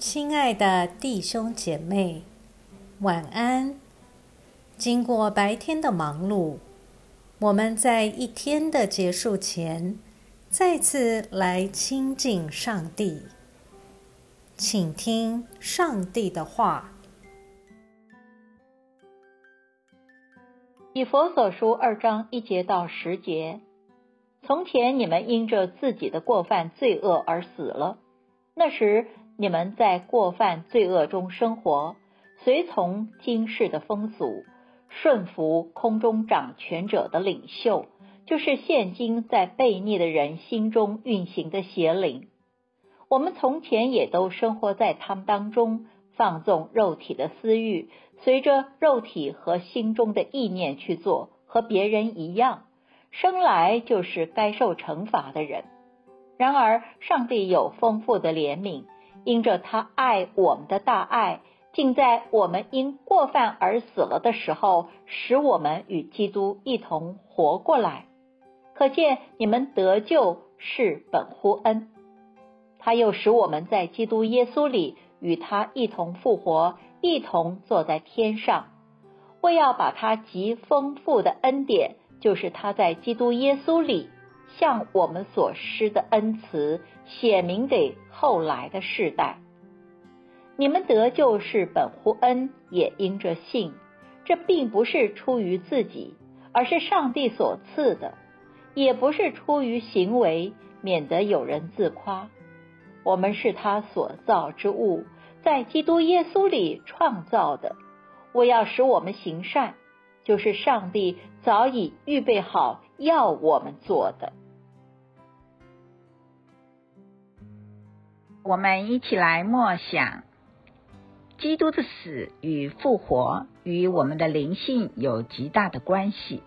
亲爱的弟兄姐妹，晚安。经过白天的忙碌，我们在一天的结束前，再次来亲近上帝，请听上帝的话。以佛所书二章一节到十节：从前你们因着自己的过犯罪恶而死了，那时你们在过犯罪恶中生活，随从今世的风俗，顺服空中掌权者的领袖，就是现今在悖逆的人心中运行的邪灵。我们从前也都生活在他们当中。放纵肉体的私欲，随着肉体和心中的意念去做，和别人一样，生来就是该受惩罚的人。然而，上帝有丰富的怜悯，因着他爱我们的大爱，竟在我们因过犯而死了的时候，使我们与基督一同活过来。可见你们得救是本乎恩。他又使我们在基督耶稣里。与他一同复活，一同坐在天上。为要把他极丰富的恩典，就是他在基督耶稣里向我们所施的恩慈，写明给后来的世代。你们得救是本乎恩，也因着信。这并不是出于自己，而是上帝所赐的；也不是出于行为，免得有人自夸。我们是他所造之物，在基督耶稣里创造的。我要使我们行善，就是上帝早已预备好要我们做的。我们一起来默想：基督的死与复活与我们的灵性有极大的关系。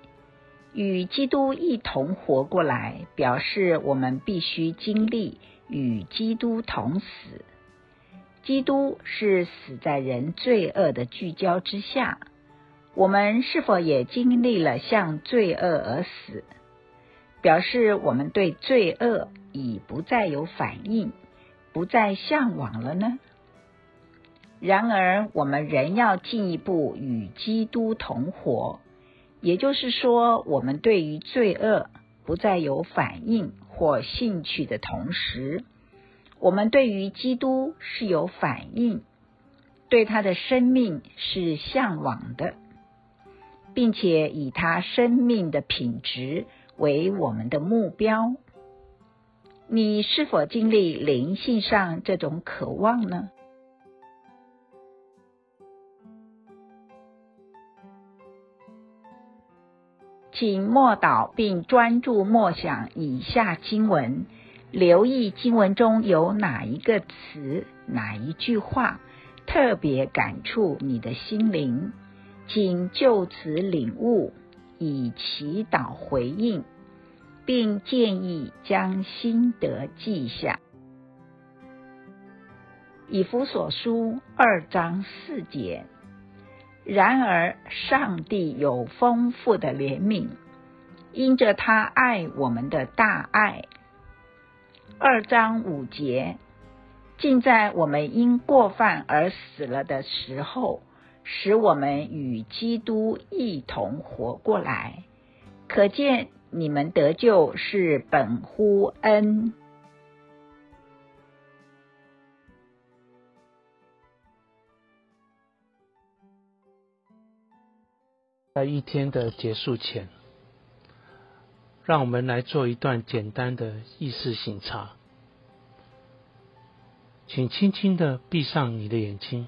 与基督一同活过来，表示我们必须经历。与基督同死，基督是死在人罪恶的聚焦之下。我们是否也经历了向罪恶而死，表示我们对罪恶已不再有反应，不再向往了呢？然而，我们仍要进一步与基督同活，也就是说，我们对于罪恶不再有反应。或兴趣的同时，我们对于基督是有反应，对他的生命是向往的，并且以他生命的品质为我们的目标。你是否经历灵性上这种渴望呢？请默祷并专注默想以下经文，留意经文中有哪一个词、哪一句话特别感触你的心灵，请就此领悟，以祈祷回应，并建议将心得记下。以弗所书二章四节。然而，上帝有丰富的怜悯，因着他爱我们的大爱。二章五节，竟在我们因过犯而死了的时候，使我们与基督一同活过来。可见你们得救是本乎恩。在一天的结束前，让我们来做一段简单的意识醒察。请轻轻的闭上你的眼睛，